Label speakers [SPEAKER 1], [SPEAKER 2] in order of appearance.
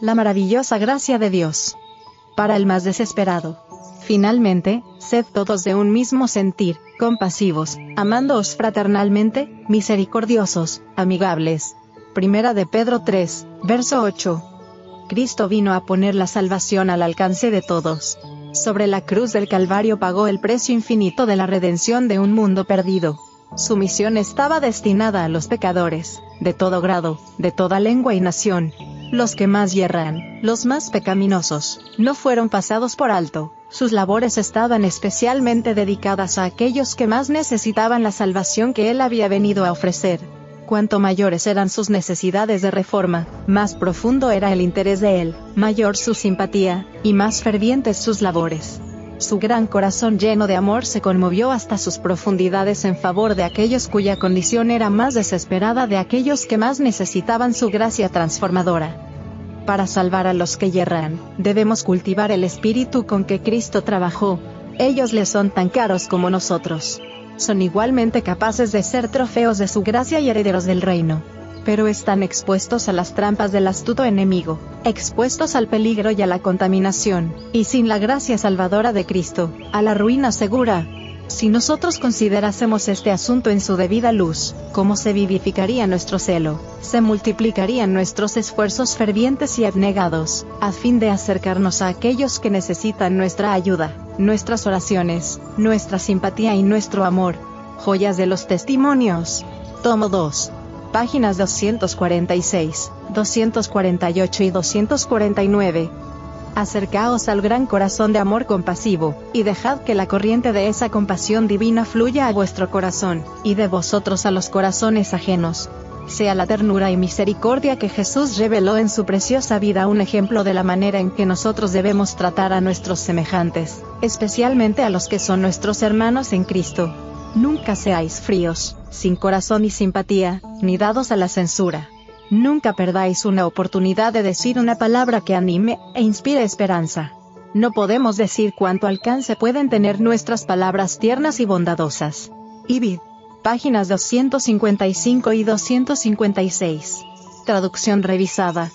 [SPEAKER 1] la maravillosa gracia de Dios. Para el más desesperado. Finalmente, sed todos de un mismo sentir, compasivos, amándoos fraternalmente, misericordiosos, amigables. Primera de Pedro 3, verso 8. Cristo vino a poner la salvación al alcance de todos. Sobre la cruz del Calvario pagó el precio infinito de la redención de un mundo perdido. Su misión estaba destinada a los pecadores, de todo grado, de toda lengua y nación. Los que más yerran, los más pecaminosos, no fueron pasados por alto. Sus labores estaban especialmente dedicadas a aquellos que más necesitaban la salvación que él había venido a ofrecer. Cuanto mayores eran sus necesidades de reforma, más profundo era el interés de él, mayor su simpatía, y más fervientes sus labores. Su gran corazón lleno de amor se conmovió hasta sus profundidades en favor de aquellos cuya condición era más desesperada de aquellos que más necesitaban su gracia transformadora. Para salvar a los que yerran, debemos cultivar el espíritu con que Cristo trabajó. Ellos le son tan caros como nosotros son igualmente capaces de ser trofeos de su gracia y herederos del reino. Pero están expuestos a las trampas del astuto enemigo, expuestos al peligro y a la contaminación, y sin la gracia salvadora de Cristo, a la ruina segura. Si nosotros considerásemos este asunto en su debida luz, ¿cómo se vivificaría nuestro celo? Se multiplicarían nuestros esfuerzos fervientes y abnegados, a fin de acercarnos a aquellos que necesitan nuestra ayuda nuestras oraciones, nuestra simpatía y nuestro amor. Joyas de los Testimonios. Tomo 2. Páginas 246, 248 y 249. Acercaos al gran corazón de amor compasivo, y dejad que la corriente de esa compasión divina fluya a vuestro corazón, y de vosotros a los corazones ajenos, sea la ternura y misericordia que Jesús reveló en su preciosa vida un ejemplo de la manera en que nosotros debemos tratar a nuestros semejantes, especialmente a los que son nuestros hermanos en Cristo. Nunca seáis fríos, sin corazón y simpatía, ni dados a la censura. Nunca perdáis una oportunidad de decir una palabra que anime e inspire esperanza. No podemos decir cuánto alcance pueden tener nuestras palabras tiernas y bondadosas. Ibid páginas 255 y 256. Traducción revisada.